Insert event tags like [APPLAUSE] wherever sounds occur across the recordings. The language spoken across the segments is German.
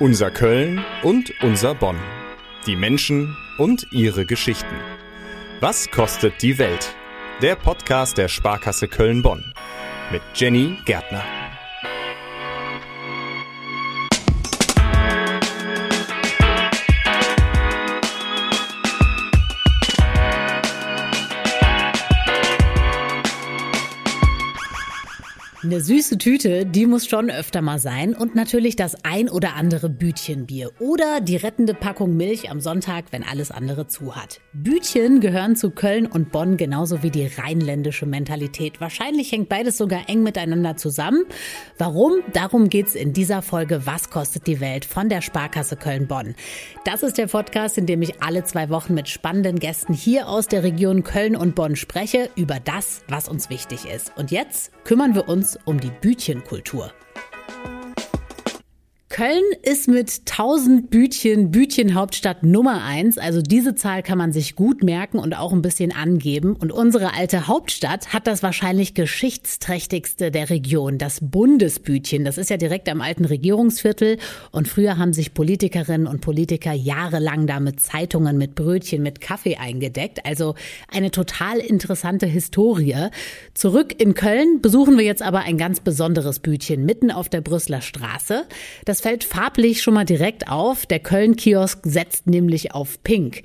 Unser Köln und unser Bonn. Die Menschen und ihre Geschichten. Was kostet die Welt? Der Podcast der Sparkasse Köln-Bonn. Mit Jenny Gärtner. Süße Tüte, die muss schon öfter mal sein und natürlich das ein oder andere Bütchenbier oder die rettende Packung Milch am Sonntag, wenn alles andere zu hat. Bütchen gehören zu Köln und Bonn genauso wie die rheinländische Mentalität. Wahrscheinlich hängt beides sogar eng miteinander zusammen. Warum? Darum geht's in dieser Folge Was kostet die Welt von der Sparkasse Köln-Bonn. Das ist der Podcast, in dem ich alle zwei Wochen mit spannenden Gästen hier aus der Region Köln und Bonn spreche über das, was uns wichtig ist. Und jetzt kümmern wir uns um die Bütchenkultur. Köln ist mit 1000 Bütchen Bütchenhauptstadt Nummer eins. Also diese Zahl kann man sich gut merken und auch ein bisschen angeben. Und unsere alte Hauptstadt hat das wahrscheinlich geschichtsträchtigste der Region, das Bundesbütchen. Das ist ja direkt am alten Regierungsviertel. Und früher haben sich Politikerinnen und Politiker jahrelang da mit Zeitungen, mit Brötchen, mit Kaffee eingedeckt. Also eine total interessante Historie. Zurück in Köln besuchen wir jetzt aber ein ganz besonderes Bütchen mitten auf der Brüsseler Straße. Das fällt farblich schon mal direkt auf. Der Köln-Kiosk setzt nämlich auf Pink.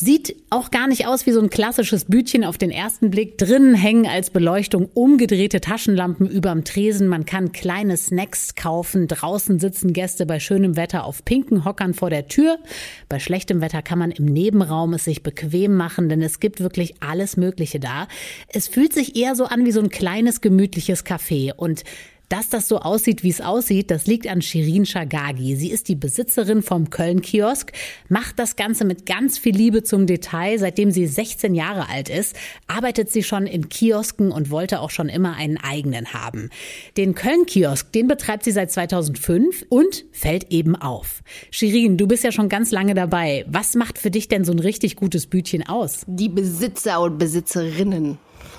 Sieht auch gar nicht aus wie so ein klassisches Bütchen auf den ersten Blick. Drinnen hängen als Beleuchtung umgedrehte Taschenlampen überm Tresen. Man kann kleine Snacks kaufen. Draußen sitzen Gäste bei schönem Wetter auf pinken Hockern vor der Tür. Bei schlechtem Wetter kann man im Nebenraum es sich bequem machen, denn es gibt wirklich alles Mögliche da. Es fühlt sich eher so an wie so ein kleines gemütliches Café und dass das so aussieht, wie es aussieht, das liegt an Shirin Shagagi. Sie ist die Besitzerin vom Köln-Kiosk, macht das Ganze mit ganz viel Liebe zum Detail. Seitdem sie 16 Jahre alt ist, arbeitet sie schon in Kiosken und wollte auch schon immer einen eigenen haben. Den Köln-Kiosk, den betreibt sie seit 2005 und fällt eben auf. Shirin, du bist ja schon ganz lange dabei. Was macht für dich denn so ein richtig gutes Bütchen aus? Die Besitzer und Besitzerinnen. [LAUGHS]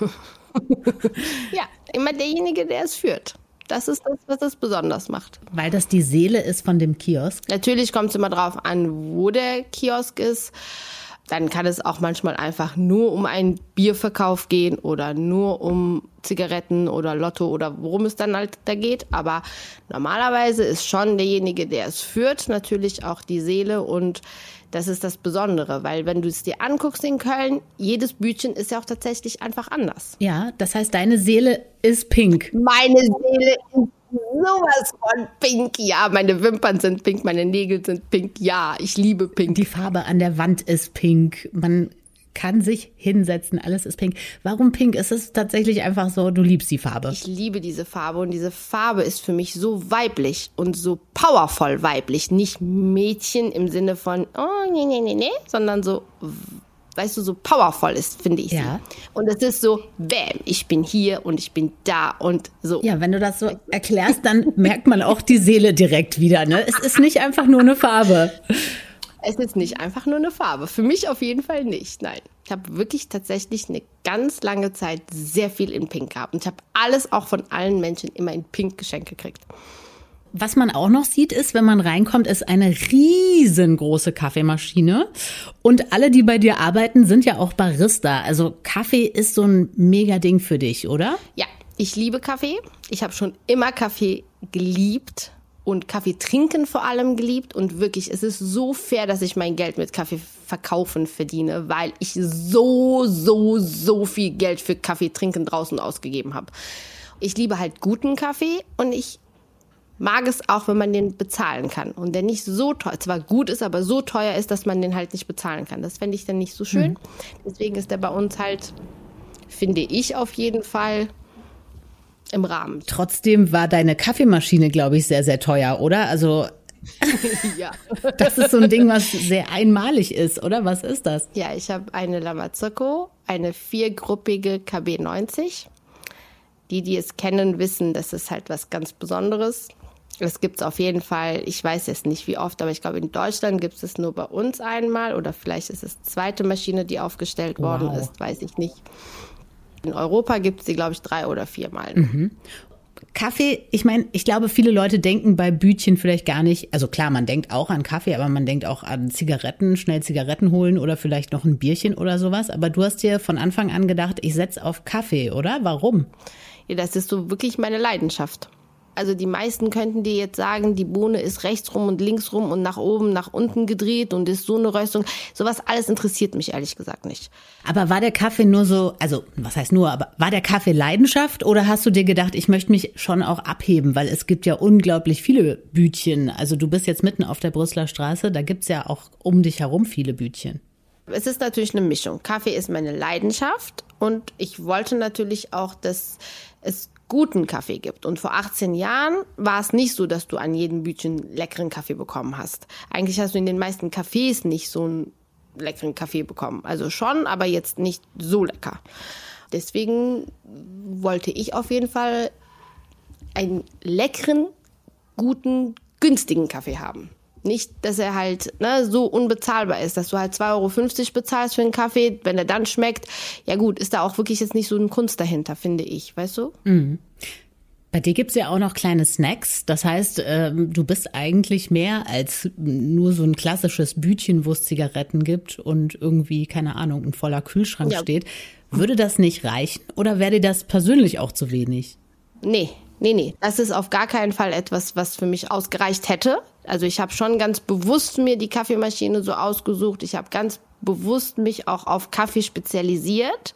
ja, immer derjenige, der es führt. Das ist das, was es besonders macht. Weil das die Seele ist von dem Kiosk? Natürlich kommt es immer drauf an, wo der Kiosk ist. Dann kann es auch manchmal einfach nur um einen Bierverkauf gehen oder nur um Zigaretten oder Lotto oder worum es dann halt da geht. Aber normalerweise ist schon derjenige, der es führt, natürlich auch die Seele und das ist das Besondere, weil wenn du es dir anguckst in Köln, jedes Bütchen ist ja auch tatsächlich einfach anders. Ja, das heißt, deine Seele ist pink. Meine Seele ist sowas von pink. Ja, meine Wimpern sind pink, meine Nägel sind pink. Ja, ich liebe pink. Die Farbe an der Wand ist pink. Man kann sich hinsetzen, alles ist pink. Warum pink? Ist es tatsächlich einfach so, du liebst die Farbe? Ich liebe diese Farbe und diese Farbe ist für mich so weiblich und so powervoll weiblich. Nicht Mädchen im Sinne von, oh, nee, nee, nee, nee, sondern so, weißt du, so powervoll ist, finde ich ja. sie. Und es ist so, bam, ich bin hier und ich bin da und so. Ja, wenn du das so erklärst, dann merkt man auch die Seele direkt wieder, ne? Es ist nicht einfach nur eine Farbe. Es ist nicht einfach nur eine Farbe. Für mich auf jeden Fall nicht. Nein. Ich habe wirklich tatsächlich eine ganz lange Zeit sehr viel in Pink gehabt. Und ich habe alles auch von allen Menschen immer in Pink geschenkt gekriegt. Was man auch noch sieht, ist, wenn man reinkommt, ist eine riesengroße Kaffeemaschine. Und alle, die bei dir arbeiten, sind ja auch Barista. Also Kaffee ist so ein mega Ding für dich, oder? Ja, ich liebe Kaffee. Ich habe schon immer Kaffee geliebt und Kaffee trinken vor allem geliebt und wirklich, es ist so fair, dass ich mein Geld mit Kaffee verkaufen verdiene, weil ich so, so, so viel Geld für Kaffee trinken draußen ausgegeben habe. Ich liebe halt guten Kaffee und ich mag es auch, wenn man den bezahlen kann und der nicht so teuer, zwar gut ist, aber so teuer ist, dass man den halt nicht bezahlen kann. Das fände ich dann nicht so schön. Mhm. Deswegen ist der bei uns halt, finde ich auf jeden Fall, im Rahmen. Trotzdem war deine Kaffeemaschine, glaube ich, sehr, sehr teuer, oder? Also [LAUGHS] ja. Das ist so ein Ding, was sehr einmalig ist, oder? Was ist das? Ja, ich habe eine Lamazirko, eine viergruppige KB90. Die, die es kennen, wissen, das ist halt was ganz Besonderes. Es gibt es auf jeden Fall, ich weiß jetzt nicht wie oft, aber ich glaube, in Deutschland gibt es nur bei uns einmal oder vielleicht ist es zweite Maschine, die aufgestellt worden wow. ist, weiß ich nicht. In Europa gibt es sie, glaube ich, drei oder viermal. Mhm. Kaffee, ich meine, ich glaube, viele Leute denken bei Bütchen vielleicht gar nicht, also klar, man denkt auch an Kaffee, aber man denkt auch an Zigaretten, schnell Zigaretten holen oder vielleicht noch ein Bierchen oder sowas. Aber du hast dir von Anfang an gedacht, ich setze auf Kaffee, oder? Warum? Ja, das ist so wirklich meine Leidenschaft. Also die meisten könnten dir jetzt sagen, die Bohne ist rechts rum und links rum und nach oben, nach unten gedreht und ist so eine Röstung. Sowas alles interessiert mich ehrlich gesagt nicht. Aber war der Kaffee nur so, also was heißt nur, aber war der Kaffee Leidenschaft oder hast du dir gedacht, ich möchte mich schon auch abheben, weil es gibt ja unglaublich viele Bütchen. Also du bist jetzt mitten auf der Brüsseler Straße, da gibt's ja auch um dich herum viele Bütchen. Es ist natürlich eine Mischung. Kaffee ist meine Leidenschaft und ich wollte natürlich auch, dass es guten Kaffee gibt. Und vor 18 Jahren war es nicht so, dass du an jedem Bütchen leckeren Kaffee bekommen hast. Eigentlich hast du in den meisten Cafés nicht so einen leckeren Kaffee bekommen. Also schon, aber jetzt nicht so lecker. Deswegen wollte ich auf jeden Fall einen leckeren, guten, günstigen Kaffee haben. Nicht, dass er halt ne, so unbezahlbar ist, dass du halt 2,50 Euro bezahlst für einen Kaffee, wenn er dann schmeckt. Ja gut, ist da auch wirklich jetzt nicht so eine Kunst dahinter, finde ich, weißt du? Mhm. Bei dir gibt's ja auch noch kleine Snacks. Das heißt, ähm, du bist eigentlich mehr als nur so ein klassisches Bütchen, wo es Zigaretten gibt und irgendwie, keine Ahnung, ein voller Kühlschrank ja. steht. Würde das nicht reichen oder wäre dir das persönlich auch zu wenig? Nee, nee, nee. Das ist auf gar keinen Fall etwas, was für mich ausgereicht hätte. Also ich habe schon ganz bewusst mir die Kaffeemaschine so ausgesucht. Ich habe ganz bewusst mich auch auf Kaffee spezialisiert.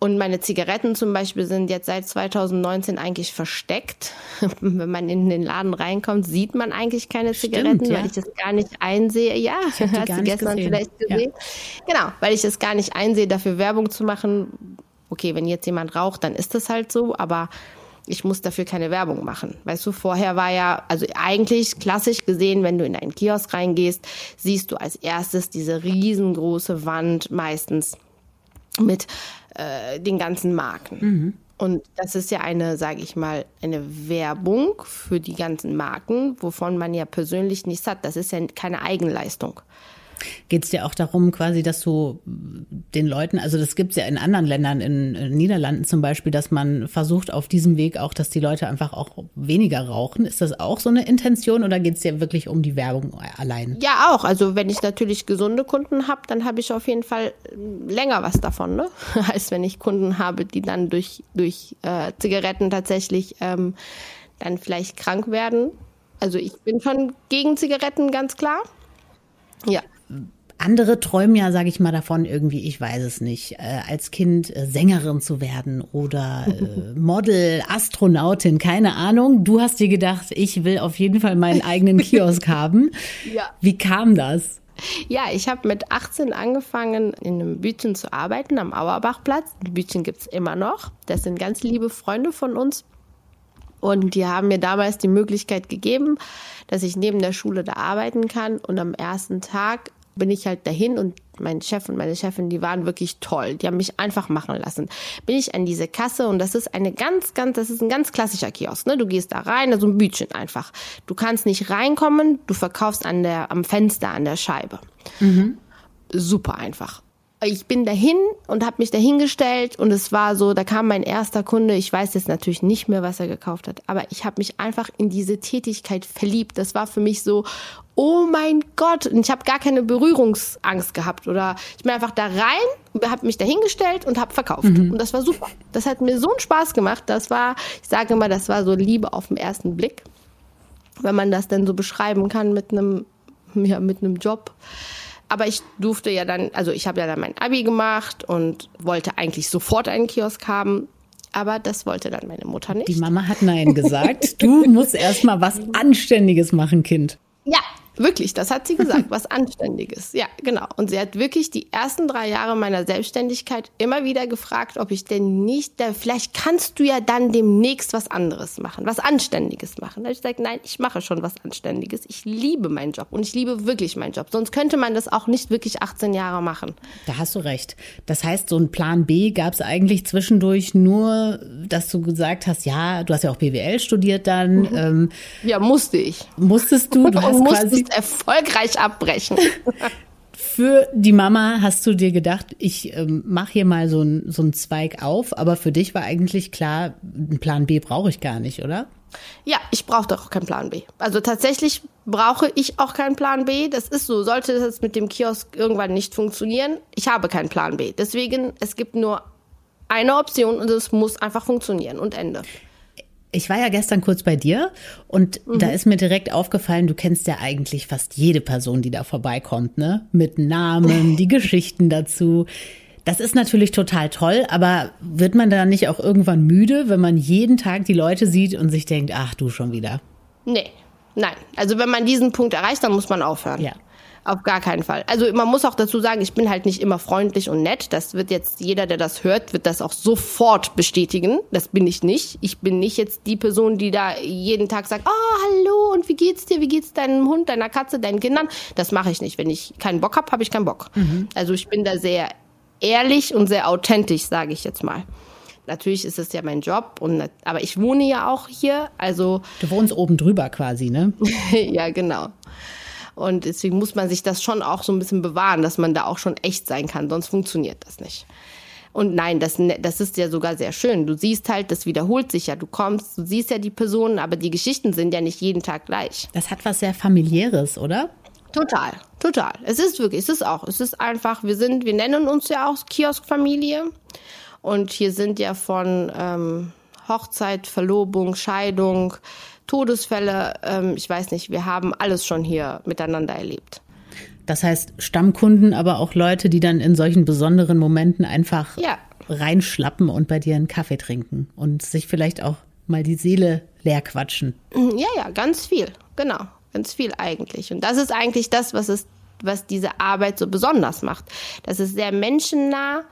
Und meine Zigaretten zum Beispiel sind jetzt seit 2019 eigentlich versteckt. [LAUGHS] Wenn man in den Laden reinkommt, sieht man eigentlich keine Stimmt, Zigaretten, ja. weil ich das gar nicht einsehe. Ja, [LAUGHS] hast du gestern gesehen. vielleicht gesehen. Ja. Genau, weil ich es gar nicht einsehe, dafür Werbung zu machen. Okay, wenn jetzt jemand raucht, dann ist das halt so, aber ich muss dafür keine Werbung machen. Weißt du, vorher war ja, also eigentlich klassisch gesehen, wenn du in einen Kiosk reingehst, siehst du als erstes diese riesengroße Wand meistens mit äh, den ganzen Marken. Mhm. Und das ist ja eine, sage ich mal, eine Werbung für die ganzen Marken, wovon man ja persönlich nichts hat. Das ist ja keine Eigenleistung. Geht es dir auch darum, quasi, dass du den Leuten, also das gibt es ja in anderen Ländern, in, in Niederlanden zum Beispiel, dass man versucht auf diesem Weg auch, dass die Leute einfach auch weniger rauchen. Ist das auch so eine Intention oder geht es dir wirklich um die Werbung allein? Ja, auch. Also wenn ich natürlich gesunde Kunden habe, dann habe ich auf jeden Fall länger was davon, ne? [LAUGHS] als wenn ich Kunden habe, die dann durch, durch äh, Zigaretten tatsächlich ähm, dann vielleicht krank werden. Also ich bin schon gegen Zigaretten, ganz klar. Ja. Andere träumen ja, sage ich mal, davon irgendwie, ich weiß es nicht, äh, als Kind äh, Sängerin zu werden oder äh, [LAUGHS] Model, Astronautin, keine Ahnung. Du hast dir gedacht, ich will auf jeden Fall meinen eigenen [LAUGHS] Kiosk haben. Ja. Wie kam das? Ja, ich habe mit 18 angefangen, in einem Bütchen zu arbeiten am Auerbachplatz. Die Bütchen gibt's immer noch. Das sind ganz liebe Freunde von uns. Und die haben mir damals die Möglichkeit gegeben, dass ich neben der Schule da arbeiten kann. Und am ersten Tag bin ich halt dahin und mein Chef und meine Chefin, die waren wirklich toll. Die haben mich einfach machen lassen. Bin ich an diese Kasse und das ist eine ganz, ganz, das ist ein ganz klassischer Kiosk. Ne? Du gehst da rein, also ein Bütchen einfach. Du kannst nicht reinkommen, du verkaufst an der, am Fenster, an der Scheibe. Mhm. Super einfach ich bin dahin und habe mich dahingestellt und es war so, da kam mein erster Kunde, ich weiß jetzt natürlich nicht mehr, was er gekauft hat, aber ich habe mich einfach in diese Tätigkeit verliebt. Das war für mich so, oh mein Gott, und ich habe gar keine Berührungsangst gehabt oder ich bin einfach da rein, habe mich dahingestellt und habe verkauft mhm. und das war super. Das hat mir so einen Spaß gemacht. Das war, ich sage immer, das war so Liebe auf den ersten Blick, wenn man das denn so beschreiben kann mit einem ja, mit einem Job. Aber ich durfte ja dann, also ich habe ja dann mein Abi gemacht und wollte eigentlich sofort einen Kiosk haben. Aber das wollte dann meine Mutter nicht. Die Mama hat Nein gesagt. Du musst erst mal was Anständiges machen, Kind. Ja, Wirklich, das hat sie gesagt, [LAUGHS] was Anständiges. Ja, genau. Und sie hat wirklich die ersten drei Jahre meiner Selbstständigkeit immer wieder gefragt, ob ich denn nicht, da, vielleicht kannst du ja dann demnächst was anderes machen, was Anständiges machen. Da habe ich gesagt, nein, ich mache schon was Anständiges. Ich liebe meinen Job und ich liebe wirklich meinen Job. Sonst könnte man das auch nicht wirklich 18 Jahre machen. Da hast du recht. Das heißt, so ein Plan B gab es eigentlich zwischendurch nur, dass du gesagt hast, ja, du hast ja auch BWL studiert dann. Mhm. Ähm, ja, musste ich. Musstest du? Du [LAUGHS] hast quasi erfolgreich abbrechen. [LAUGHS] Für die Mama hast du dir gedacht, ich ähm, mache hier mal so einen so einen Zweig auf, aber für dich war eigentlich klar, einen Plan B brauche ich gar nicht, oder? Ja, ich brauche doch keinen Plan B. Also tatsächlich brauche ich auch keinen Plan B. Das ist so. Sollte das mit dem Kiosk irgendwann nicht funktionieren, ich habe keinen Plan B. Deswegen, es gibt nur eine Option und es muss einfach funktionieren und Ende. Ich war ja gestern kurz bei dir und mhm. da ist mir direkt aufgefallen, du kennst ja eigentlich fast jede Person, die da vorbeikommt, ne? Mit Namen, [LAUGHS] die Geschichten dazu. Das ist natürlich total toll, aber wird man da nicht auch irgendwann müde, wenn man jeden Tag die Leute sieht und sich denkt, ach du schon wieder? Nee, nein. Also wenn man diesen Punkt erreicht, dann muss man aufhören. Ja. Auf gar keinen Fall. Also man muss auch dazu sagen, ich bin halt nicht immer freundlich und nett. Das wird jetzt jeder, der das hört, wird das auch sofort bestätigen. Das bin ich nicht. Ich bin nicht jetzt die Person, die da jeden Tag sagt, oh, hallo und wie geht's dir? Wie geht's deinem Hund, deiner Katze, deinen Kindern? Das mache ich nicht. Wenn ich keinen Bock habe, habe ich keinen Bock. Mhm. Also ich bin da sehr ehrlich und sehr authentisch, sage ich jetzt mal. Natürlich ist es ja mein Job, und, aber ich wohne ja auch hier, also. Du wohnst oben drüber quasi, ne? [LAUGHS] ja, genau. Und deswegen muss man sich das schon auch so ein bisschen bewahren, dass man da auch schon echt sein kann, sonst funktioniert das nicht. Und nein, das, ne, das ist ja sogar sehr schön. Du siehst halt, das wiederholt sich ja. Du kommst, du siehst ja die Personen, aber die Geschichten sind ja nicht jeden Tag gleich. Das hat was sehr familiäres, oder? Total, total. Es ist wirklich, es ist auch, es ist einfach, wir sind, wir nennen uns ja auch Kioskfamilie. Und hier sind ja von ähm, Hochzeit, Verlobung, Scheidung, Todesfälle, ähm, ich weiß nicht, wir haben alles schon hier miteinander erlebt. Das heißt Stammkunden, aber auch Leute, die dann in solchen besonderen Momenten einfach ja. reinschlappen und bei dir einen Kaffee trinken und sich vielleicht auch mal die Seele leer quatschen. Ja, ja, ganz viel, genau, ganz viel eigentlich. Und das ist eigentlich das, was es, was diese Arbeit so besonders macht. Das ist sehr menschennah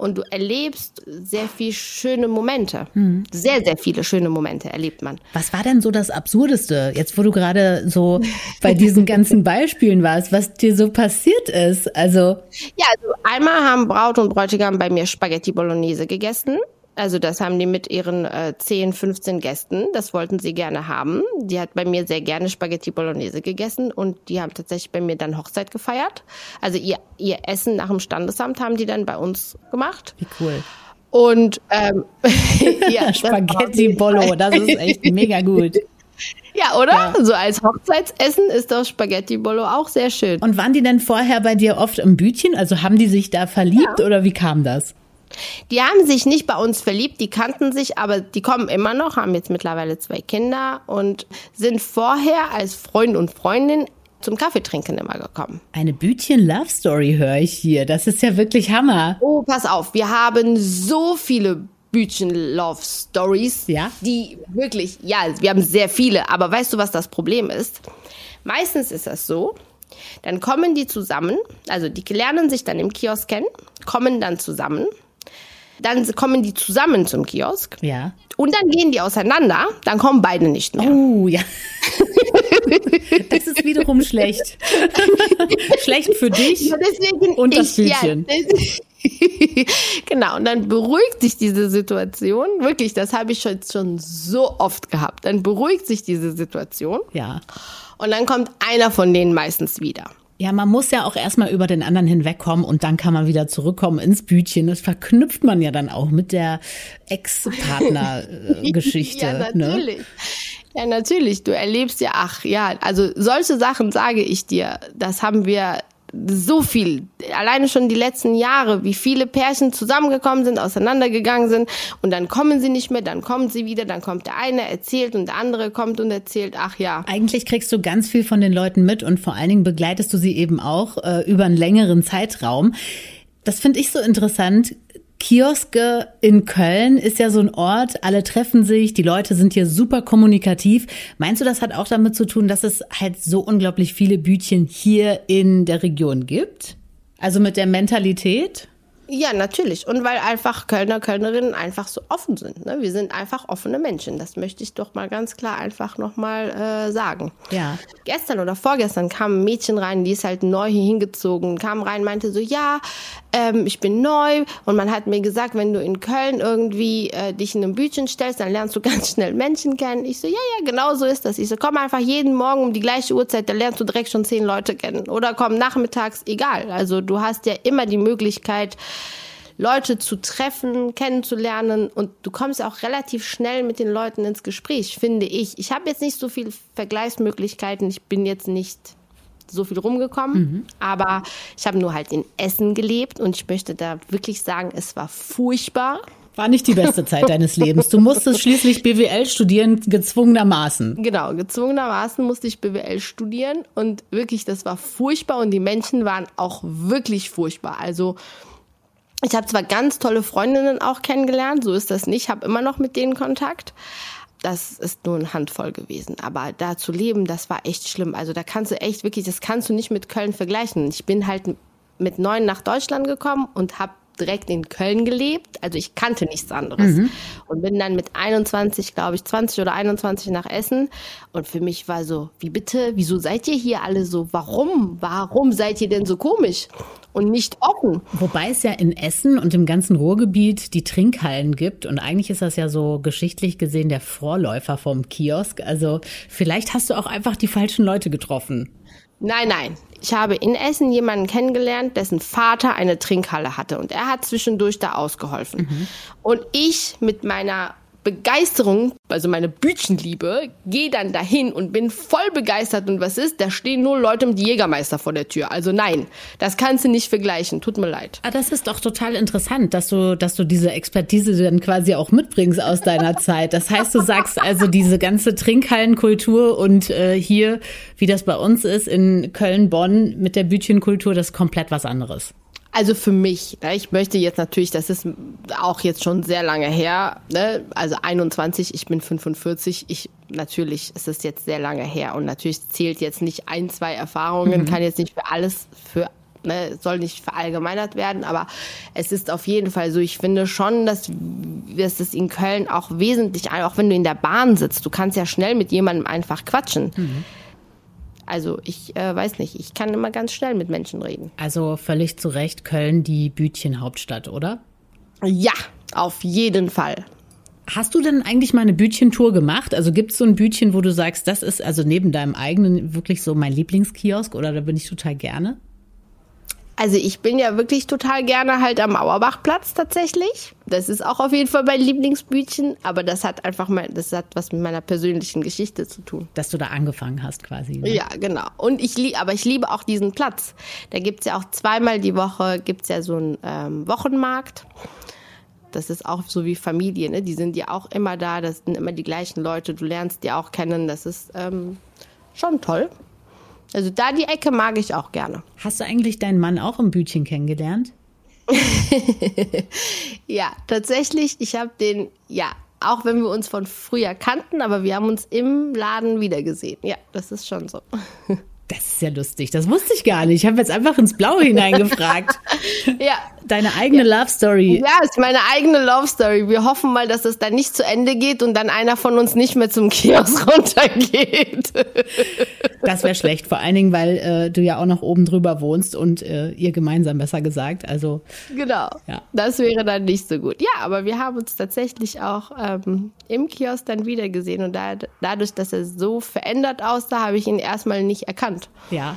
und du erlebst sehr viel schöne Momente. Mhm. Sehr, sehr viele schöne Momente erlebt man. Was war denn so das Absurdeste, jetzt wo du gerade so bei diesen ganzen [LAUGHS] Beispielen warst, was dir so passiert ist? Also ja, also einmal haben Braut und Bräutigam bei mir Spaghetti Bolognese gegessen. Also das haben die mit ihren äh, 10, 15 Gästen. Das wollten sie gerne haben. Die hat bei mir sehr gerne Spaghetti Bolognese gegessen und die haben tatsächlich bei mir dann Hochzeit gefeiert. Also ihr, ihr Essen nach dem Standesamt haben die dann bei uns gemacht. Wie cool. Und ähm, [LAUGHS] [LAUGHS] ja, Spaghetti Bolo, das ist echt mega gut. [LAUGHS] Ja, oder? Ja. So als Hochzeitsessen ist das Spaghetti Bolo auch sehr schön. Und waren die denn vorher bei dir oft im Bütchen? Also haben die sich da verliebt ja. oder wie kam das? Die haben sich nicht bei uns verliebt, die kannten sich, aber die kommen immer noch, haben jetzt mittlerweile zwei Kinder und sind vorher als Freund und Freundin zum Kaffeetrinken immer gekommen. Eine Bütchen-Love-Story höre ich hier. Das ist ja wirklich Hammer. Oh, pass auf, wir haben so viele Bütchen-Love-Stories, ja? die wirklich, ja, wir haben sehr viele, aber weißt du, was das Problem ist? Meistens ist das so, dann kommen die zusammen, also die lernen sich dann im Kiosk kennen, kommen dann zusammen dann kommen die zusammen zum Kiosk. Ja. Und dann gehen die auseinander, dann kommen beide nicht mehr. Oh, ja. [LAUGHS] das ist wiederum schlecht. [LAUGHS] schlecht für dich ja, und das ich, Hütchen. Ja, [LAUGHS] genau, und dann beruhigt sich diese Situation. Wirklich, das habe ich schon, schon so oft gehabt. Dann beruhigt sich diese Situation. Ja. Und dann kommt einer von denen meistens wieder. Ja, man muss ja auch erstmal über den anderen hinwegkommen und dann kann man wieder zurückkommen ins Bütchen. Das verknüpft man ja dann auch mit der Ex-Partner-Geschichte. [LAUGHS] ja, ne? natürlich. Ne? Ja, natürlich. Du erlebst ja, ach ja, also solche Sachen sage ich dir, das haben wir so viel, alleine schon die letzten Jahre, wie viele Pärchen zusammengekommen sind, auseinandergegangen sind und dann kommen sie nicht mehr, dann kommen sie wieder, dann kommt der eine, erzählt und der andere kommt und erzählt, ach ja. Eigentlich kriegst du ganz viel von den Leuten mit und vor allen Dingen begleitest du sie eben auch äh, über einen längeren Zeitraum. Das finde ich so interessant. Kioske in Köln ist ja so ein Ort, alle treffen sich, die Leute sind hier super kommunikativ. Meinst du, das hat auch damit zu tun, dass es halt so unglaublich viele Bütchen hier in der Region gibt? Also mit der Mentalität? Ja, natürlich. Und weil einfach Kölner, Kölnerinnen einfach so offen sind. Ne? Wir sind einfach offene Menschen. Das möchte ich doch mal ganz klar einfach nochmal äh, sagen. Ja. Gestern oder vorgestern kam ein Mädchen rein, die ist halt neu hier hingezogen, kam rein, meinte so, ja, ähm, ich bin neu und man hat mir gesagt, wenn du in Köln irgendwie äh, dich in einem Bütchen stellst, dann lernst du [LAUGHS] ganz schnell Menschen kennen. Ich so, ja, ja, genau so ist das. Ich so, komm einfach jeden Morgen um die gleiche Uhrzeit, da lernst du direkt schon zehn Leute kennen. Oder komm nachmittags, egal. Also du hast ja immer die Möglichkeit, Leute zu treffen, kennenzulernen und du kommst auch relativ schnell mit den Leuten ins Gespräch, finde ich. Ich habe jetzt nicht so viele Vergleichsmöglichkeiten. Ich bin jetzt nicht so viel rumgekommen, mhm. aber ich habe nur halt in Essen gelebt und ich möchte da wirklich sagen, es war furchtbar. War nicht die beste Zeit deines Lebens. Du musstest schließlich BWL studieren, gezwungenermaßen. Genau, gezwungenermaßen musste ich BWL studieren und wirklich, das war furchtbar und die Menschen waren auch wirklich furchtbar. Also ich habe zwar ganz tolle Freundinnen auch kennengelernt, so ist das nicht, habe immer noch mit denen Kontakt. Das ist nur eine Handvoll gewesen. Aber da zu leben, das war echt schlimm. Also da kannst du echt wirklich, das kannst du nicht mit Köln vergleichen. Ich bin halt mit neun nach Deutschland gekommen und habe direkt in Köln gelebt. Also ich kannte nichts anderes. Mhm. Und bin dann mit 21, glaube ich, 20 oder 21 nach Essen. Und für mich war so, wie bitte, wieso seid ihr hier alle so? Warum? Warum seid ihr denn so komisch? Und nicht offen. Wobei es ja in Essen und im ganzen Ruhrgebiet die Trinkhallen gibt. Und eigentlich ist das ja so geschichtlich gesehen der Vorläufer vom Kiosk. Also vielleicht hast du auch einfach die falschen Leute getroffen. Nein, nein. Ich habe in Essen jemanden kennengelernt, dessen Vater eine Trinkhalle hatte und er hat zwischendurch da ausgeholfen. Mhm. Und ich mit meiner Begeisterung, also meine Bütchenliebe, gehe dann dahin und bin voll begeistert und was ist? Da stehen nur Leute mit Jägermeister vor der Tür. Also nein, das kannst du nicht vergleichen. Tut mir leid. Ah, das ist doch total interessant, dass du, dass du diese Expertise dann quasi auch mitbringst aus deiner [LAUGHS] Zeit. Das heißt, du sagst also diese ganze Trinkhallenkultur und äh, hier, wie das bei uns ist in Köln, Bonn mit der Bütchenkultur, das ist komplett was anderes. Also für mich, ne, ich möchte jetzt natürlich, das ist auch jetzt schon sehr lange her, ne, also 21, ich bin 45, ich natürlich ist es jetzt sehr lange her und natürlich zählt jetzt nicht ein, zwei Erfahrungen, mhm. kann jetzt nicht für alles, für ne, soll nicht verallgemeinert werden, aber es ist auf jeden Fall so, ich finde schon, dass, dass es in Köln auch wesentlich, auch wenn du in der Bahn sitzt, du kannst ja schnell mit jemandem einfach quatschen. Mhm. Also ich äh, weiß nicht, ich kann immer ganz schnell mit Menschen reden. Also völlig zu Recht Köln die Bütchenhauptstadt, oder? Ja, auf jeden Fall. Hast du denn eigentlich mal eine Bütchentour gemacht? Also gibt es so ein Bütchen, wo du sagst, das ist also neben deinem eigenen wirklich so mein Lieblingskiosk oder da bin ich total gerne? Also ich bin ja wirklich total gerne halt am Auerbachplatz tatsächlich. Das ist auch auf jeden Fall mein Lieblingsbütchen, aber das hat einfach mal, das hat was mit meiner persönlichen Geschichte zu tun. Dass du da angefangen hast quasi. Ne? Ja, genau. Und ich liebe, aber ich liebe auch diesen Platz. Da gibt's ja auch zweimal die Woche gibt's ja so einen ähm, Wochenmarkt. Das ist auch so wie Familie, ne? Die sind ja auch immer da, das sind immer die gleichen Leute, du lernst die auch kennen, das ist ähm, schon toll. Also da die Ecke mag ich auch gerne. Hast du eigentlich deinen Mann auch im Bütchen kennengelernt? [LAUGHS] ja, tatsächlich. Ich habe den, ja, auch wenn wir uns von früher kannten, aber wir haben uns im Laden wiedergesehen. Ja, das ist schon so. [LAUGHS] Das ist ja lustig. Das wusste ich gar nicht. Ich habe jetzt einfach ins Blaue hineingefragt. [LAUGHS] ja. Deine eigene ja. Love Story. Ja, ist meine eigene Love Story. Wir hoffen mal, dass es dann nicht zu Ende geht und dann einer von uns nicht mehr zum Kiosk [LAUGHS] runtergeht. das wäre schlecht. Vor allen Dingen, weil äh, du ja auch noch oben drüber wohnst und äh, ihr gemeinsam besser gesagt. Also. Genau. Ja. Das wäre dann nicht so gut. Ja, aber wir haben uns tatsächlich auch ähm, im Kiosk dann wiedergesehen und da, dadurch, dass er so verändert aussah, habe ich ihn erstmal nicht erkannt. Ja.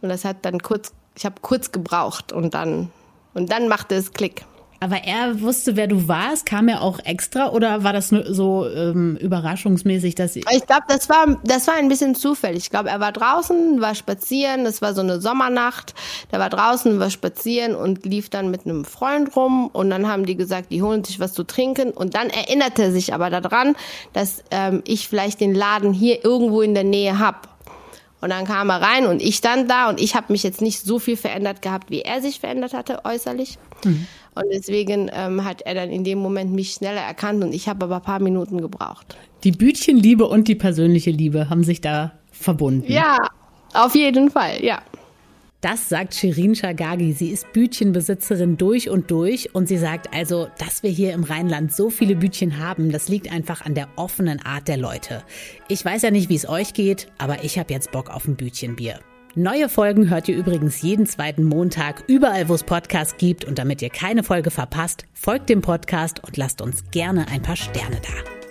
Und das hat dann kurz, ich habe kurz gebraucht und dann, und dann machte es Klick. Aber er wusste, wer du warst. Kam er auch extra oder war das nur so ähm, überraschungsmäßig, dass ich glaube, das war das war ein bisschen zufällig. Ich glaube, er war draußen, war spazieren. Das war so eine Sommernacht. Der war draußen, war spazieren und lief dann mit einem Freund rum. Und dann haben die gesagt, die holen sich was zu trinken. Und dann erinnerte er sich aber daran, dass ähm, ich vielleicht den Laden hier irgendwo in der Nähe hab. Und dann kam er rein und ich stand da und ich habe mich jetzt nicht so viel verändert gehabt, wie er sich verändert hatte äußerlich. Mhm. Und deswegen ähm, hat er dann in dem Moment mich schneller erkannt und ich habe aber ein paar Minuten gebraucht. Die Bütchenliebe und die persönliche Liebe haben sich da verbunden. Ja, auf jeden Fall, ja. Das sagt Shirin Shagagi. Sie ist Bütchenbesitzerin durch und durch und sie sagt also, dass wir hier im Rheinland so viele Bütchen haben, das liegt einfach an der offenen Art der Leute. Ich weiß ja nicht, wie es euch geht, aber ich habe jetzt Bock auf ein Bütchenbier. Neue Folgen hört ihr übrigens jeden zweiten Montag überall, wo es Podcasts gibt. Und damit ihr keine Folge verpasst, folgt dem Podcast und lasst uns gerne ein paar Sterne da.